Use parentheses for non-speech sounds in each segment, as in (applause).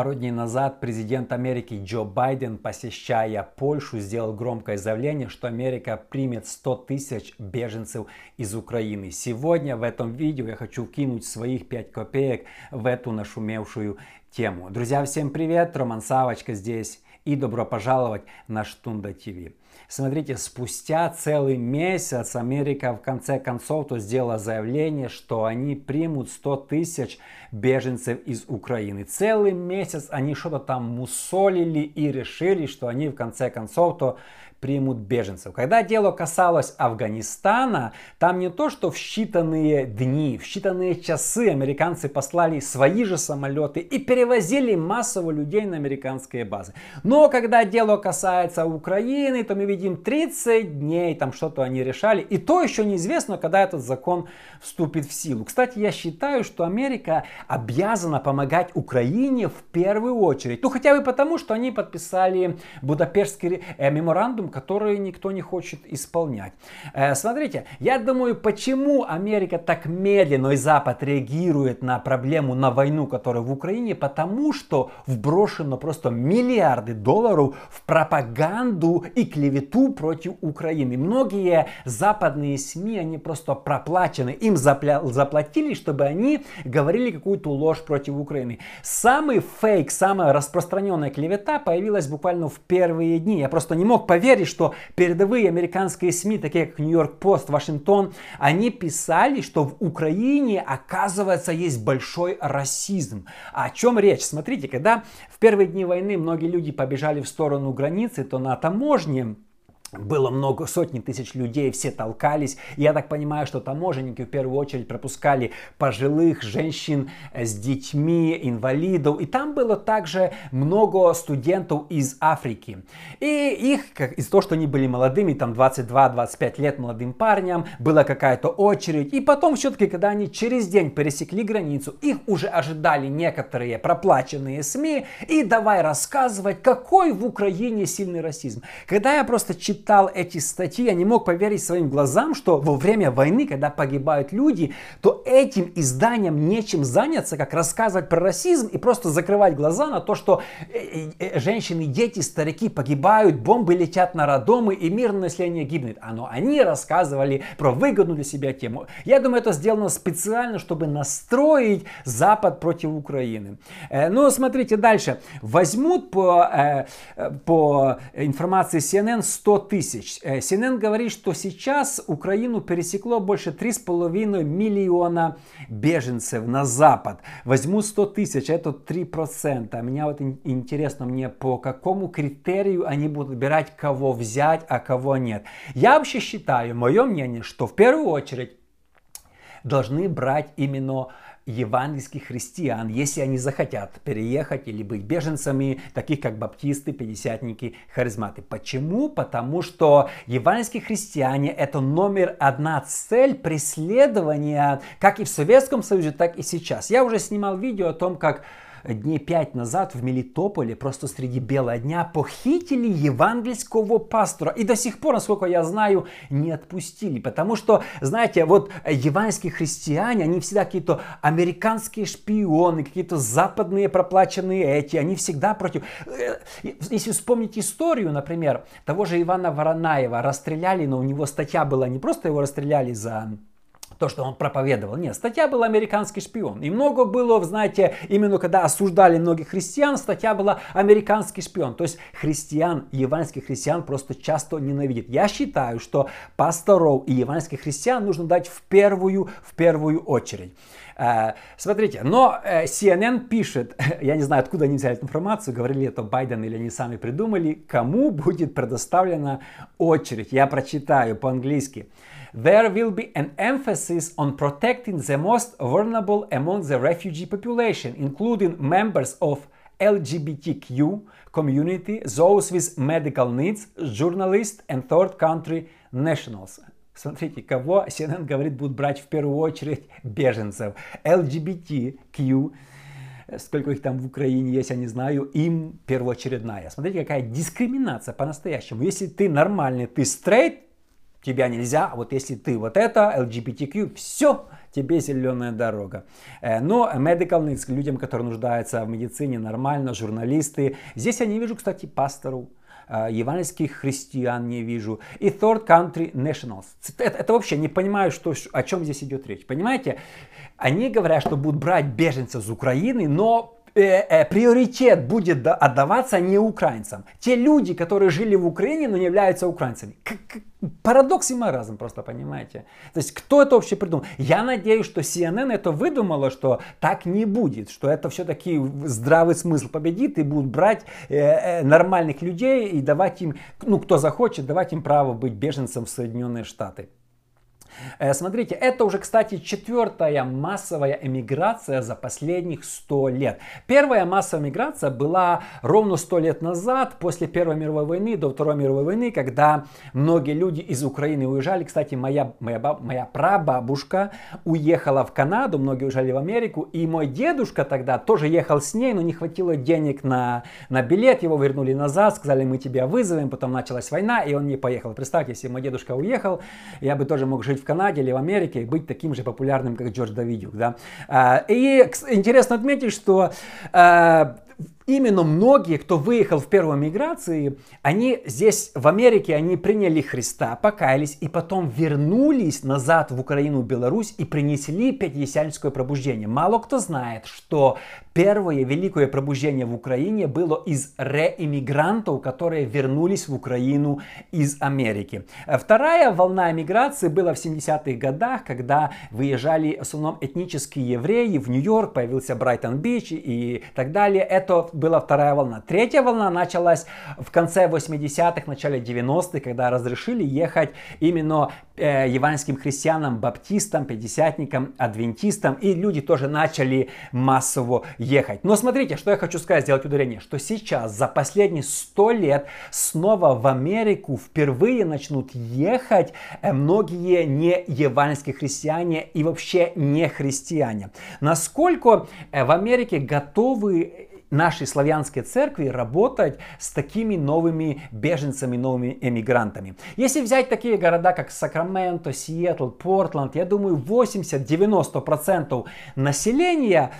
Пару дней назад президент Америки Джо Байден, посещая Польшу, сделал громкое заявление, что Америка примет 100 тысяч беженцев из Украины. Сегодня в этом видео я хочу кинуть своих 5 копеек в эту нашумевшую тему. Друзья, всем привет! Роман Савочка здесь и добро пожаловать на Штунда ТВ. Смотрите, спустя целый месяц Америка в конце концов то сделала заявление, что они примут 100 тысяч беженцев из Украины. Целый месяц они что-то там мусолили и решили, что они в конце концов то примут беженцев. Когда дело касалось Афганистана, там не то, что в считанные дни, в считанные часы американцы послали свои же самолеты и перевозили массово людей на американские базы. Но когда дело касается Украины, то мы видим 30 дней, там что-то они решали. И то еще неизвестно, когда этот закон вступит в силу. Кстати, я считаю, что Америка обязана помогать Украине в первую очередь. Ну хотя бы потому, что они подписали Будапештский э, меморандум, которые никто не хочет исполнять. Э, смотрите, я думаю, почему Америка так медленно и Запад реагирует на проблему, на войну, которая в Украине, потому что вброшено просто миллиарды долларов в пропаганду и клевету против Украины. Многие западные СМИ, они просто проплачены, им заплатили, чтобы они говорили какую-то ложь против Украины. Самый фейк, самая распространенная клевета появилась буквально в первые дни. Я просто не мог поверить, говорили, что передовые американские СМИ, такие как Нью-Йорк Пост, Вашингтон, они писали, что в Украине, оказывается, есть большой расизм. О чем речь? Смотрите, когда в первые дни войны многие люди побежали в сторону границы, то на таможне было много, сотни тысяч людей, все толкались. Я так понимаю, что таможенники в первую очередь пропускали пожилых женщин э, с детьми, инвалидов. И там было также много студентов из Африки. И их, как, из-за того, что они были молодыми, там 22-25 лет молодым парням, была какая-то очередь. И потом все-таки, когда они через день пересекли границу, их уже ожидали некоторые проплаченные СМИ. И давай рассказывать, какой в Украине сильный расизм. Когда я просто читал читал эти статьи, я не мог поверить своим глазам, что во время войны, когда погибают люди, то этим изданием нечем заняться, как рассказывать про расизм и просто закрывать глаза на то, что э, э, э, женщины, дети, старики погибают, бомбы летят на роддомы и мирное население гибнет. А но они рассказывали про выгодную для себя тему. Я думаю, это сделано специально, чтобы настроить Запад против Украины. Ну, смотрите дальше. Возьмут по, по информации CNN 100 тысяч. CNN э, говорит, что сейчас Украину пересекло больше 3,5 миллиона беженцев на запад. Возьму 100 тысяч, это 3%. А меня вот интересно, мне по какому критерию они будут выбирать, кого взять, а кого нет. Я вообще считаю, мое мнение, что в первую очередь должны брать именно евангельских христиан, если они захотят переехать или быть беженцами, таких как баптисты, пятидесятники, харизматы. Почему? Потому что евангельские христиане это номер одна цель преследования, как и в Советском Союзе, так и сейчас. Я уже снимал видео о том, как дней пять назад в Мелитополе просто среди бела дня похитили евангельского пастора. И до сих пор, насколько я знаю, не отпустили. Потому что, знаете, вот евангельские христиане, они всегда какие-то американские шпионы, какие-то западные проплаченные эти, они всегда против. Э, если вспомнить историю, например, того же Ивана Воронаева расстреляли, но у него статья была не просто его расстреляли за то, что он проповедовал. Нет, статья была «Американский шпион». И много было, знаете, именно когда осуждали многих христиан, статья была «Американский шпион». То есть христиан, евангельских христиан просто часто ненавидят. Я считаю, что пасторов и евангельских христиан нужно дать в первую, в первую очередь. Э, смотрите, но э, CNN пишет, я не знаю, откуда они взяли эту информацию, говорили это Байден или они сами придумали, кому будет предоставлена очередь. Я прочитаю по-английски. There will be an emphasis on protecting the most vulnerable among the refugee population, including members of LGBTQ community, those with medical needs, journalists and third country nationals. Смотрите, кого CNN говорит будут брать в первую очередь (laughs) беженцев. LGBTQ, сколько их там в Украине есть, я не знаю, им первоочередная. Смотрите, какая дискриминация по-настоящему. Если ты нормальный, ты стрейт, тебя нельзя, а вот если ты вот это, LGBTQ, все, тебе зеленая дорога. Э, но medical needs, людям, которые нуждаются в медицине, нормально, журналисты. Здесь я не вижу, кстати, пастору, евангельских христиан не вижу. И third country nationals. Это, это вообще не понимаю, что, о чем здесь идет речь. Понимаете? Они говорят, что будут брать беженцев из Украины, но приоритет будет отдаваться не украинцам. Те люди, которые жили в Украине, но не являются украинцами. Парадокс и маразм, просто понимаете. То есть кто это вообще придумал? Я надеюсь, что CNN это выдумала, что так не будет, что это все-таки здравый смысл победит и будут брать э, э, нормальных людей и давать им, ну кто захочет, давать им право быть беженцем в Соединенные Штаты. Э, смотрите, это уже, кстати, четвертая массовая эмиграция за последних 100 лет. Первая массовая эмиграция была ровно 100 лет назад, после Первой мировой войны до Второй мировой войны, когда многие люди из Украины уезжали. Кстати, моя, моя, баб, моя прабабушка уехала в Канаду, многие уезжали в Америку, и мой дедушка тогда тоже ехал с ней, но не хватило денег на, на билет, его вернули назад, сказали, мы тебя вызовем, потом началась война, и он не поехал. Представьте, если мой дедушка уехал, я бы тоже мог жить в Канаде или в Америке и быть таким же популярным, как Джордж Давидюк. Да? А, и интересно отметить, что а, именно многие, кто выехал в первой миграции, они здесь в Америке, они приняли Христа, покаялись и потом вернулись назад в Украину, Беларусь и принесли пятидесятническое пробуждение. Мало кто знает, что первое великое пробуждение в Украине было из реиммигрантов, которые вернулись в Украину из Америки. Вторая волна миграции была в 70-х годах, когда выезжали в основном этнические евреи в Нью-Йорк, появился Брайтон-Бич и так далее. Это была вторая волна. Третья волна началась в конце 80-х, начале 90-х, когда разрешили ехать именно э, евангельским христианам, баптистам, пятидесятникам, адвентистам, и люди тоже начали массово ехать. Но смотрите, что я хочу сказать, сделать ударение, что сейчас за последние 100 лет снова в Америку впервые начнут ехать э, многие не евангельские христиане и вообще не христиане. Насколько э, в Америке готовы нашей славянской церкви работать с такими новыми беженцами, новыми эмигрантами. Если взять такие города, как Сакраменто, Сиэтл, Портленд, я думаю, 80-90% населения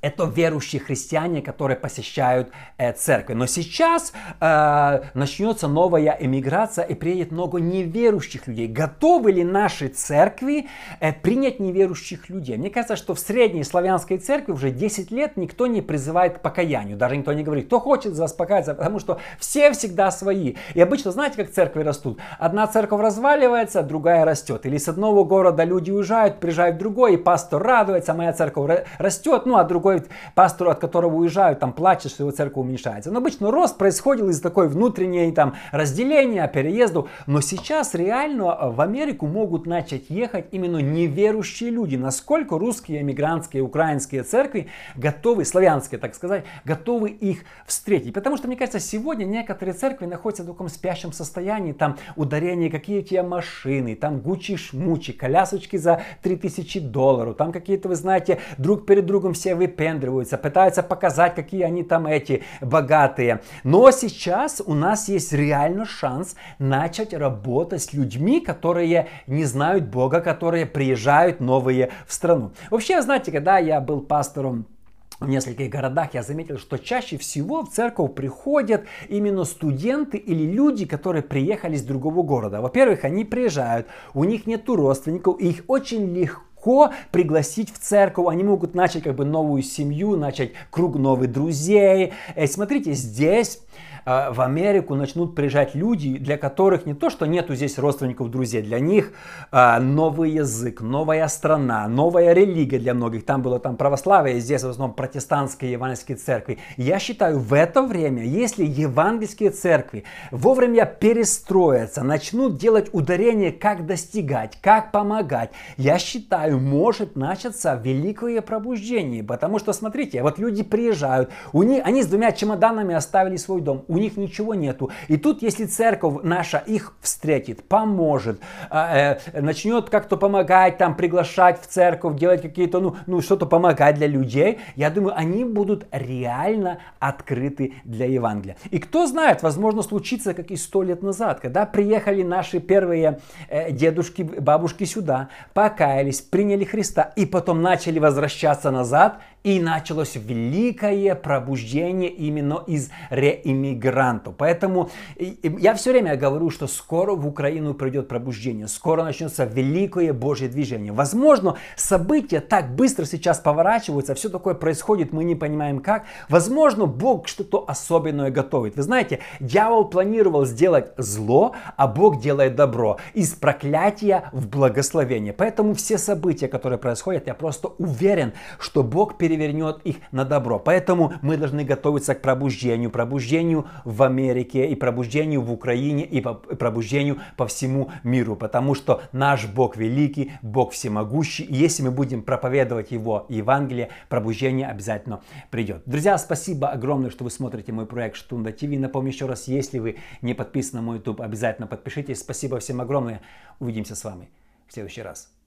это верующие христиане, которые посещают э, церкви. Но сейчас э, начнется новая эмиграция и приедет много неверующих людей. Готовы ли наши церкви э, принять неверующих людей? Мне кажется, что в средней славянской церкви уже 10 лет никто не призывает к покаянию. Даже никто не говорит, кто хочет за вас покаяться, потому что все всегда свои. И обычно, знаете, как церкви растут? Одна церковь разваливается, другая растет. Или с одного города люди уезжают, приезжают в другой, и пастор радуется, моя церковь растет, ну а другой другой пастор, от которого уезжают, там плачет, что его церковь уменьшается. Но обычно рост происходил из такой внутренней там разделения, переезду. Но сейчас реально э, в Америку могут начать ехать именно неверующие люди. Насколько русские, эмигрантские, украинские церкви готовы, славянские, так сказать, готовы их встретить. Потому что, мне кажется, сегодня некоторые церкви находятся в таком спящем состоянии. Там ударения, какие тебя машины, там гучи-шмучи, колясочки за 3000 долларов, там какие-то, вы знаете, друг перед другом все вы выпендриваются, пытаются показать, какие они там эти богатые. Но сейчас у нас есть реально шанс начать работать с людьми, которые не знают Бога, которые приезжают новые в страну. Вообще, знаете, когда я был пастором в нескольких городах я заметил, что чаще всего в церковь приходят именно студенты или люди, которые приехали из другого города. Во-первых, они приезжают, у них нет родственников, и их очень легко легко пригласить в церковь, они могут начать как бы новую семью, начать круг новых друзей. И смотрите, здесь в Америку начнут приезжать люди, для которых не то, что нету здесь родственников, друзей, для них а, новый язык, новая страна, новая религия для многих. Там было там православие, здесь в основном протестантские евангельские церкви. Я считаю, в это время, если евангельские церкви вовремя перестроятся, начнут делать ударение, как достигать, как помогать, я считаю, может начаться великое пробуждение. Потому что, смотрите, вот люди приезжают, у них, они с двумя чемоданами оставили свой дом, дом, у них ничего нету. И тут, если церковь наша их встретит, поможет, э, э, начнет как-то помогать, там, приглашать в церковь, делать какие-то, ну, ну что-то помогать для людей, я думаю, они будут реально открыты для Евангелия. И кто знает, возможно, случится, как и сто лет назад, когда приехали наши первые э, дедушки, бабушки сюда, покаялись, приняли Христа и потом начали возвращаться назад, и началось великое пробуждение именно из реиммигрантов. Поэтому я все время говорю, что скоро в Украину придет пробуждение, скоро начнется великое Божье движение. Возможно, события так быстро сейчас поворачиваются, все такое происходит, мы не понимаем как. Возможно, Бог что-то особенное готовит. Вы знаете, дьявол планировал сделать зло, а Бог делает добро. Из проклятия в благословение. Поэтому все события, которые происходят, я просто уверен, что Бог перед перевернет их на добро. Поэтому мы должны готовиться к пробуждению, пробуждению в Америке и пробуждению в Украине и пробуждению по всему миру, потому что наш Бог великий, Бог всемогущий, и если мы будем проповедовать Его Евангелие, пробуждение обязательно придет. Друзья, спасибо огромное, что вы смотрите мой проект Штунда ТВ. Напомню еще раз, если вы не подписаны на мой YouTube, обязательно подпишитесь. Спасибо всем огромное. Увидимся с вами в следующий раз.